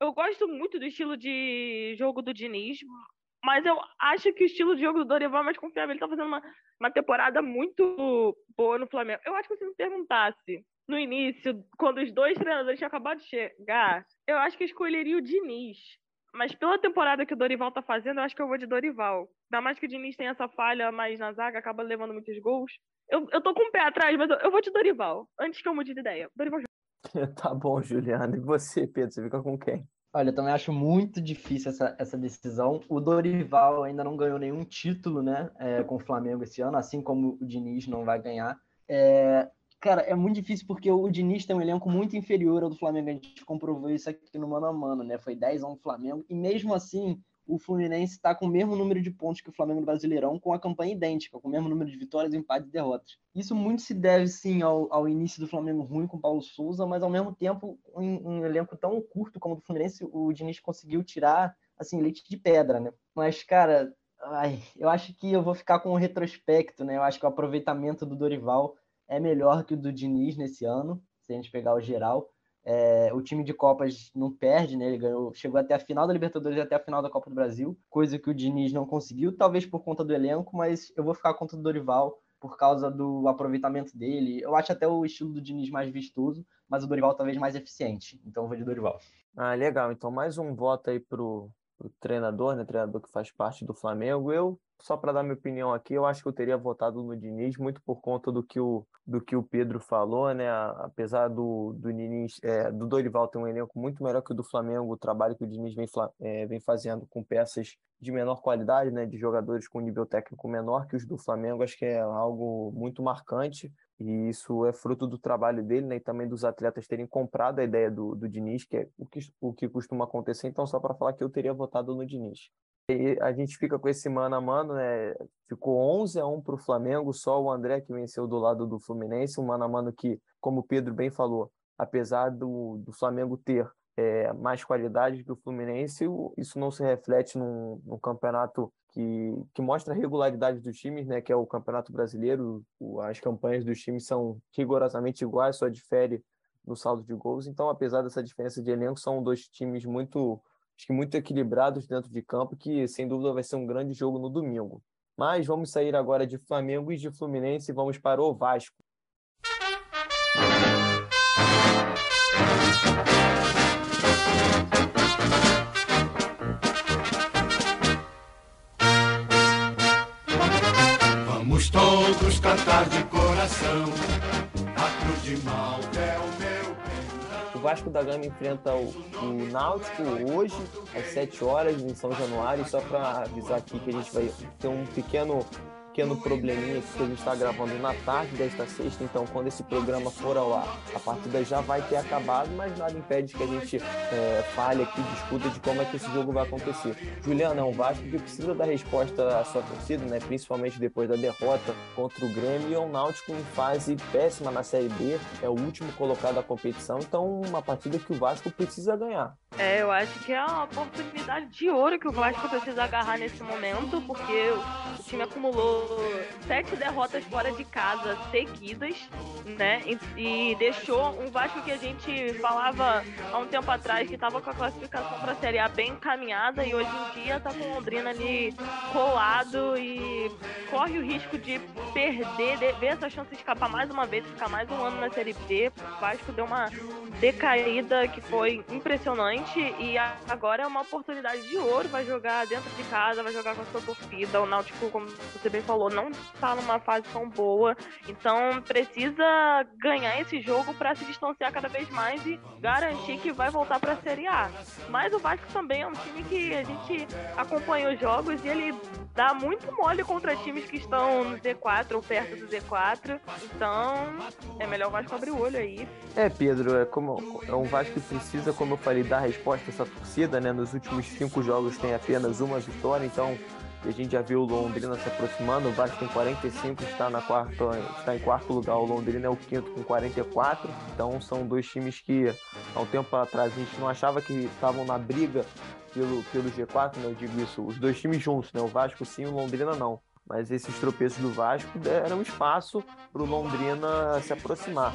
eu gosto muito do estilo de jogo do Diniz, mas eu acho que o estilo de jogo do Dorival é mais confiável. Ele tá fazendo uma, uma temporada muito boa no Flamengo. Eu acho que se me perguntasse no início, quando os dois treinadores tinham acabado de chegar, eu acho que eu escolheria o Diniz. Mas pela temporada que o Dorival tá fazendo, eu acho que eu vou de Dorival. Ainda mais que o Diniz tem essa falha mais na zaga, acaba levando muitos gols. Eu, eu tô com o pé atrás, mas eu, eu vou de Dorival. Antes que eu mude de ideia. Dorival Tá bom, Juliana. E você, Pedro? Você fica com quem? Olha, eu também acho muito difícil essa, essa decisão. O Dorival ainda não ganhou nenhum título, né, é, com o Flamengo esse ano, assim como o Diniz não vai ganhar. É, cara, é muito difícil porque o Diniz tem um elenco muito inferior ao do Flamengo. A gente comprovou isso aqui no mano a mano, né? Foi 10 a 1 Flamengo. E mesmo assim, o Fluminense está com o mesmo número de pontos que o Flamengo Brasileirão, com a campanha idêntica, com o mesmo número de vitórias, empates e derrotas. Isso muito se deve, sim, ao, ao início do Flamengo ruim com o Paulo Souza, mas ao mesmo tempo, em um elenco tão curto como o do Fluminense, o Diniz conseguiu tirar, assim, leite de pedra, né? Mas, cara, ai, eu acho que eu vou ficar com o retrospecto, né? Eu acho que o aproveitamento do Dorival é melhor que o do Diniz nesse ano, se a gente pegar o geral. É, o time de Copas não perde, né? Ele ganhou, chegou até a final da Libertadores e até a final da Copa do Brasil, coisa que o Diniz não conseguiu, talvez por conta do elenco, mas eu vou ficar contra o Dorival por causa do aproveitamento dele. Eu acho até o estilo do Diniz mais vistoso, mas o Dorival talvez mais eficiente. Então eu vou de Dorival. Ah, legal. Então mais um voto aí pro, pro treinador, né? Treinador que faz parte do Flamengo. Eu só para dar minha opinião aqui, eu acho que eu teria votado no Diniz muito por conta do que o, do que o Pedro falou, né? Apesar do, do Diniz, é, do Dorival ter um elenco muito melhor que o do Flamengo, o trabalho que o Diniz vem, é, vem fazendo com peças de menor qualidade, né? De jogadores com nível técnico menor que os do Flamengo, acho que é algo muito marcante. E isso é fruto do trabalho dele, né? E também dos atletas terem comprado a ideia do, do Diniz, que é o que, o que costuma acontecer. Então, só para falar que eu teria votado no Diniz. A gente fica com esse mano a mano, né? Ficou 11 a 1 para o Flamengo, só o André que venceu do lado do Fluminense, um mano a mano que, como o Pedro bem falou, apesar do, do Flamengo ter é, mais qualidade que o Fluminense, isso não se reflete num, num campeonato que, que, mostra a regularidade dos times, né? Que é o Campeonato Brasileiro. O, as campanhas dos times são rigorosamente iguais, só difere no saldo de gols. Então, apesar dessa diferença de elenco, são dois times muito acho que muito equilibrados dentro de campo, que sem dúvida vai ser um grande jogo no domingo. Mas vamos sair agora de Flamengo e de Fluminense e vamos para o Vasco. Vamos todos cantar de coração a cruz de meu o Vasco da Gama enfrenta o, o Náutico hoje, às 7 horas, em São Januário. Só para avisar aqui que a gente vai ter um pequeno pequeno probleminha que a gente está gravando na tarde desta sexta, então quando esse programa for ao ar, a partida já vai ter acabado, mas nada impede que a gente é, fale aqui, discuta de como é que esse jogo vai acontecer. Juliana, é um Vasco que precisa dar resposta à sua torcida, né? principalmente depois da derrota contra o Grêmio, e é um Náutico em fase péssima na Série B, é o último colocado da competição, então uma partida que o Vasco precisa ganhar. É, eu acho que é uma oportunidade de ouro que o Vasco precisa agarrar nesse momento, porque o time acumulou sete derrotas fora de casa seguidas, né? E, e deixou um Vasco que a gente falava há um tempo atrás que estava com a classificação para a Série A bem encaminhada e hoje em dia está com o Londrina ali colado e corre o risco de perder, de ver essa chance de escapar mais uma vez, ficar mais um ano na Série B. O Vasco deu uma decaída que foi impressionante e agora é uma oportunidade de ouro, vai jogar dentro de casa, vai jogar com a sua torcida. O Náutico, como você bem falou, não está numa fase tão boa, então precisa ganhar esse jogo para se distanciar cada vez mais e garantir que vai voltar para a Série A. Mas o Vasco também é um time que a gente acompanha os jogos e ele dá muito mole contra times que estão no Z4 ou perto do Z4, então é melhor o Vasco abrir o olho aí. É, Pedro, é como é um Vasco que precisa, como eu falei, dar resposta a essa torcida, né? Nos últimos cinco jogos tem apenas uma vitória, então e a gente já viu o Londrina se aproximando, o Vasco tem 45, está, na quarta, está em quarto lugar, o Londrina é o quinto com 44, então são dois times que há um tempo atrás a gente não achava que estavam na briga pelo, pelo G4, né? eu digo isso, os dois times juntos, né? o Vasco sim, o Londrina não. Mas esses tropeços do Vasco deram espaço para o Londrina se aproximar.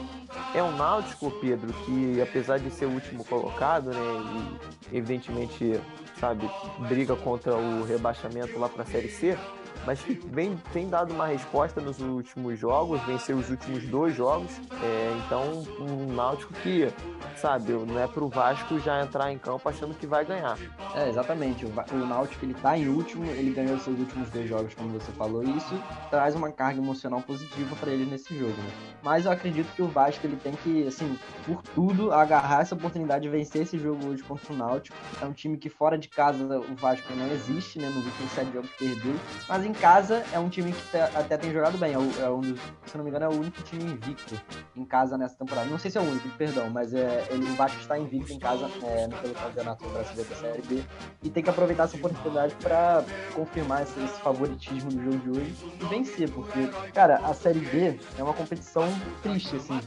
É um Náutico, Pedro, que apesar de ser o último colocado, né, e evidentemente sabe, briga contra o rebaixamento lá para a Série C, mas vem, tem dado uma resposta nos últimos jogos, venceu os últimos dois jogos. É, então, um Náutico que, sabe, não é pro Vasco já entrar em campo achando que vai ganhar. É, exatamente. O, o Náutico ele tá em último, ele ganhou seus últimos dois jogos, como você falou, e isso traz uma carga emocional positiva para ele nesse jogo. Né? Mas eu acredito que o Vasco ele tem que, assim, por tudo, agarrar essa oportunidade de vencer esse jogo hoje contra o Náutico. É um time que fora de casa o Vasco não existe, né? Nos últimos sete jogos perdeu, mas em em casa é um time que até tem jogado bem. É, é um dos, se não me engano, é o único time invicto em casa nessa temporada. Não sei se é o único, perdão, mas é, ele, o está invicto em casa é, pelo Campeonato Brasileiro da Série B. E tem que aproveitar essa oportunidade para confirmar esse, esse, favoritismo do jogo de hoje e vencer, porque, cara, a Série B é uma competição triste, assim,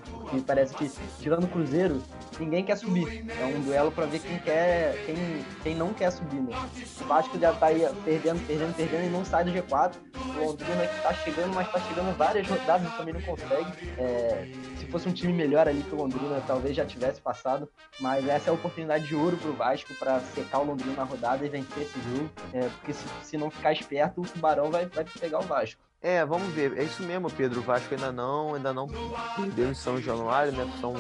parece que, tirando o Cruzeiro, ninguém quer subir. É um duelo para ver quem quer, quem, quem não quer subir, né? O Vasco já tá aí perdendo, perdendo, perdendo e não sai do G4 4. O Londrina que tá chegando, mas tá chegando várias rodadas e também não consegue. É, se fosse um time melhor ali que o Londrina, talvez já tivesse passado. Mas essa é a oportunidade de ouro pro Vasco para secar o Londrina na rodada e vencer esse jogo. É, porque se, se não ficar esperto, o Tubarão vai, vai pegar o Vasco. É, vamos ver. É isso mesmo, Pedro. O Vasco ainda não, ainda não perdeu em São Januário, né? São,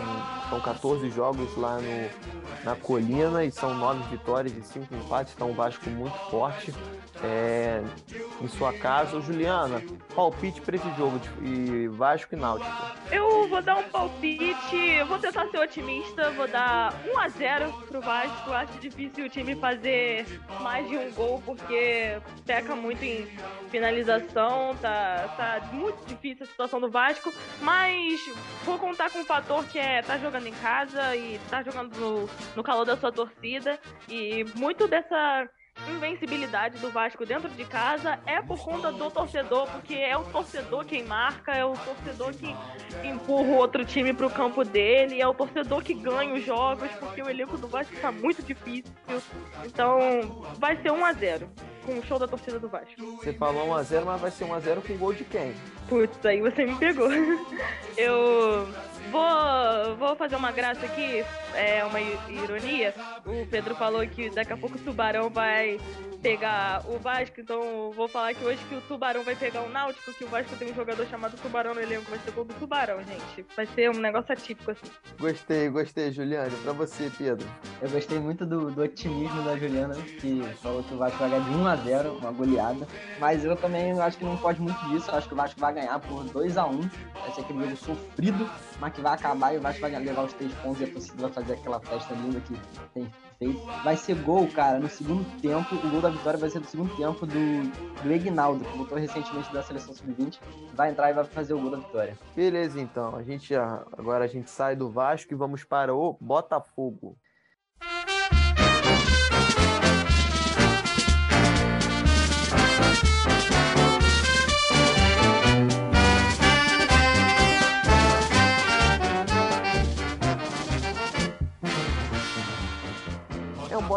são 14 jogos lá no, na colina e são 9 vitórias e 5 empates. Então o Vasco muito forte é, em sua casa. Juliana, palpite para esse jogo de Vasco e Náutico. Eu vou dar um palpite, vou tentar ser otimista, vou dar 1 a 0 pro Vasco. Acho difícil o time fazer mais de um gol porque peca muito em finalização, tá, tá muito difícil a situação do Vasco, mas vou contar com um fator que é tá jogando em casa e tá jogando no, no calor da sua torcida e muito dessa invencibilidade do Vasco dentro de casa é por conta do torcedor, porque é o torcedor quem marca, é o torcedor que empurra o outro time para o campo dele, é o torcedor que ganha os jogos, porque o elenco do Vasco está muito difícil. Então, vai ser 1 a 0 com o show da torcida do Vasco. Você falou 1x0, mas vai ser 1x0 com gol de quem? Putz, aí você me pegou. Eu vou, vou fazer uma graça aqui, é uma ironia. O Pedro falou que daqui a pouco o Tubarão vai pegar o Vasco, então vou falar que hoje que o Tubarão vai pegar o Náutico, que o Vasco tem um jogador chamado Tubarão no elenco, vai ser gol do Tubarão, gente. Vai ser um negócio atípico, assim. Gostei, gostei, Juliane. Pra você, Pedro. Eu gostei muito do, do otimismo da Juliana, que falou que o Vasco vai ganhar de 1 a 0 uma goleada. Mas eu também acho que não pode muito disso, eu acho que o Vasco vai ganhar por 2 a 1 Vai ser aquele jogo sofrido, mas que vai acabar e o Vasco vai levar os três pontos e a torcida vai fazer aquela festa linda que tem feito. Vai ser gol, cara, no segundo tempo. O gol da vitória vai ser no segundo tempo do, do Egnaldo, que voltou recentemente da seleção sub-20. Vai entrar e vai fazer o gol da vitória. Beleza, então. A gente agora a gente sai do Vasco e vamos para o Botafogo.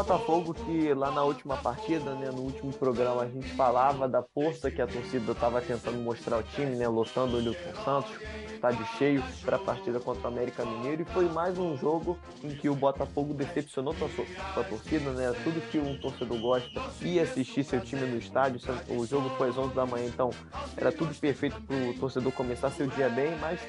Botafogo que lá na última partida, né, no último programa, a gente falava da força que a torcida estava tentando mostrar ao time, né, lotando o Nilton Santos, estádio cheio para a partida contra o América Mineiro e foi mais um jogo em que o Botafogo decepcionou sua, torcida, né? Tudo que um torcedor gosta e assistir seu time no estádio. O jogo foi às 11 da manhã, então era tudo perfeito para o torcedor começar seu dia bem, mas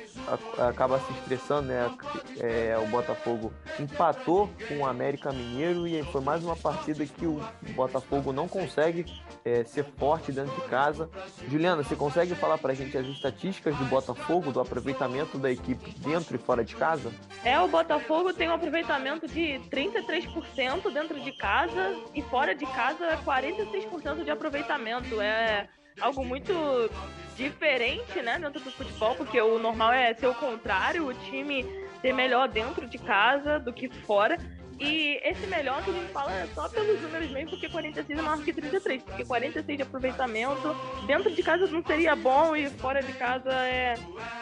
acaba se estressando, né? É, o Botafogo empatou com o América Mineiro e foi mais uma partida que o Botafogo não consegue é, ser forte dentro de casa. Juliana, você consegue falar para a gente as estatísticas do Botafogo, do aproveitamento da equipe dentro e fora de casa? É, o Botafogo tem um aproveitamento de 33% dentro de casa e fora de casa 46% de aproveitamento. É algo muito diferente, né, dentro do futebol, porque o normal é ser o contrário, o time ser melhor dentro de casa do que fora. E esse melhor que a gente fala é só pelos números mesmo, porque 46 é maior que 33, porque 46 de aproveitamento dentro de casa não seria bom e fora de casa é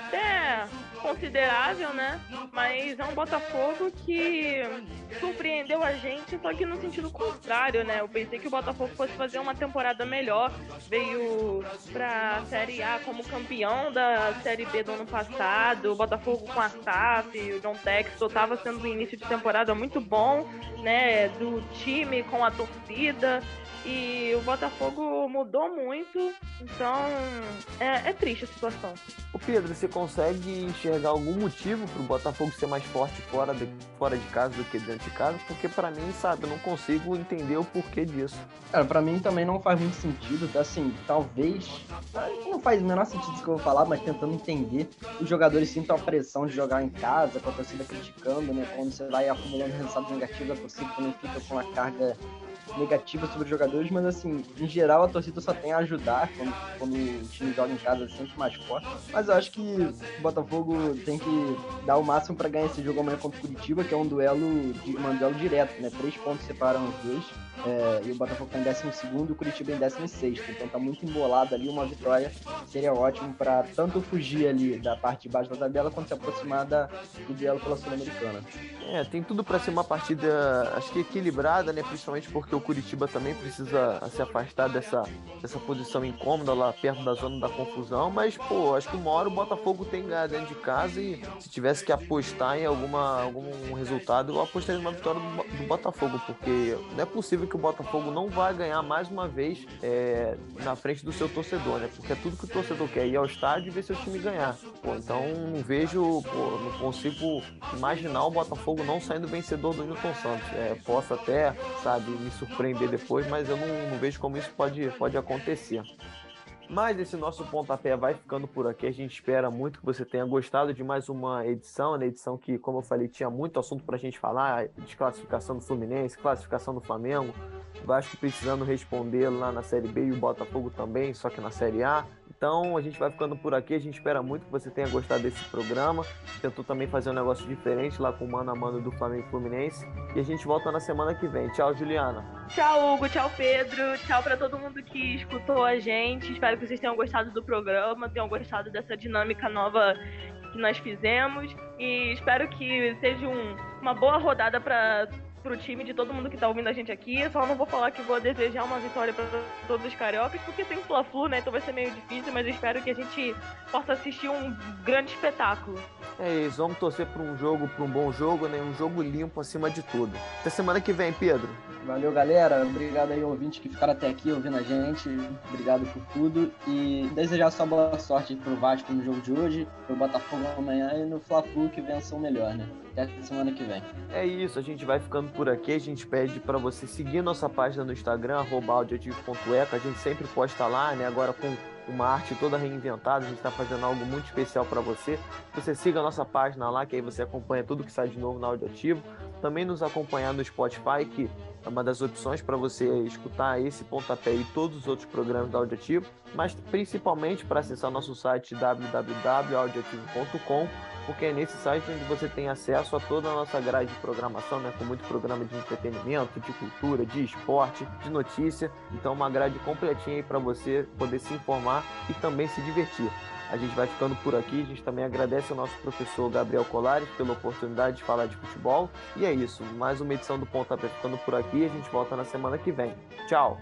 até considerável, né? Mas é um Botafogo que surpreendeu a gente, só que no sentido contrário, né? Eu pensei que o Botafogo fosse fazer uma temporada melhor, veio pra Série A como campeão da Série B do ano passado, o Botafogo com a SAF, o John Textor estava sendo um início de temporada muito bom, né? Do time com a torcida. E o Botafogo mudou muito, então é, é triste a situação. O Pedro, você consegue enxergar algum motivo para o Botafogo ser mais forte fora de, fora de casa do que dentro de casa? Porque para mim, sabe, eu não consigo entender o porquê disso. Cara, para mim também não faz muito sentido, tá? assim, talvez não faz o menor sentido isso que eu vou falar, mas tentando entender, os jogadores sintam a pressão de jogar em casa, com a torcida criticando, né? Quando você vai acumulando resultados negativos, a torcida também fica com a carga negativa sobre os jogadores, mas assim, em geral a torcida só tem a ajudar quando, quando o time joga em casa sempre mais forte. Mas eu acho que o Botafogo tem que dar o máximo para ganhar esse jogo amanhã contra o Curitiba, que é um duelo, um duelo direto, né? Três pontos separam os dois. É, e o Botafogo tá em 12 e o Curitiba em 16. Então tá muito embolado ali. Uma vitória seria ótimo para tanto fugir ali da parte de baixo da tabela quanto se aproximar da, do duelo pela Sul-Americana. É, tem tudo para ser uma partida, acho que equilibrada, né? Principalmente porque o Curitiba também precisa se afastar dessa, dessa posição incômoda lá perto da zona da confusão. Mas, pô, acho que uma hora o Botafogo tem que ganhar dentro de casa e se tivesse que apostar em alguma, algum resultado, eu apostaria numa vitória do, do Botafogo, porque não é possível que o Botafogo não vai ganhar mais uma vez é, na frente do seu torcedor, né? Porque é tudo que o torcedor quer ir ao estádio e ver seu time ganhar. Pô, então não vejo, pô, não consigo imaginar o Botafogo não saindo vencedor do Newton Santos. É, posso até, sabe, me surpreender depois, mas eu não, não vejo como isso pode, pode acontecer. Mas esse nosso pontapé vai ficando por aqui. A gente espera muito que você tenha gostado de mais uma edição, né? Edição que, como eu falei, tinha muito assunto para a gente falar: desclassificação do Fluminense, classificação do Flamengo, Vasco precisando responder lá na Série B e o Botafogo também, só que na Série A. Então a gente vai ficando por aqui. A gente espera muito que você tenha gostado desse programa. Tentou também fazer um negócio diferente lá com o mano a mano do Flamengo Fluminense. E a gente volta na semana que vem. Tchau, Juliana. Tchau, Hugo. Tchau, Pedro. Tchau para todo mundo que escutou a gente. Espero que vocês tenham gostado do programa, tenham gostado dessa dinâmica nova que nós fizemos. E espero que seja um, uma boa rodada para pro time de todo mundo que tá ouvindo a gente aqui. Só não vou falar que vou desejar uma vitória para todos os cariocas, porque tem Fla-Flu, né? Então vai ser meio difícil, mas eu espero que a gente possa assistir um grande espetáculo. É isso, vamos torcer para um jogo, para um bom jogo, né? Um jogo limpo acima de tudo. Até semana que vem, Pedro. Valeu, galera. Obrigado aí, ouvintes que ficaram até aqui ouvindo a gente. Obrigado por tudo. E desejar só boa sorte pro Vasco no jogo de hoje, pro Botafogo amanhã e no Fla-Flu que vença o melhor, né? Até semana que vem. É isso, a gente vai ficando por aqui. A gente pede para você seguir nossa página no Instagram, audioativo.eco. A gente sempre posta lá, né? Agora com uma arte toda reinventada, a gente está fazendo algo muito especial para você. Você siga a nossa página lá, que aí você acompanha tudo que sai de novo na Audioativo. Também nos acompanhar no Spotify, que é uma das opções para você escutar esse pontapé e todos os outros programas da Audioativo, mas principalmente para acessar nosso site www.audioativo.com porque é nesse site onde você tem acesso a toda a nossa grade de programação, né, com muito programa de entretenimento, de cultura, de esporte, de notícia. Então, uma grade completinha aí para você poder se informar e também se divertir. A gente vai ficando por aqui. A gente também agradece ao nosso professor Gabriel Colares pela oportunidade de falar de futebol. E é isso. Mais uma edição do Pontapé ficando por aqui. A gente volta na semana que vem. Tchau!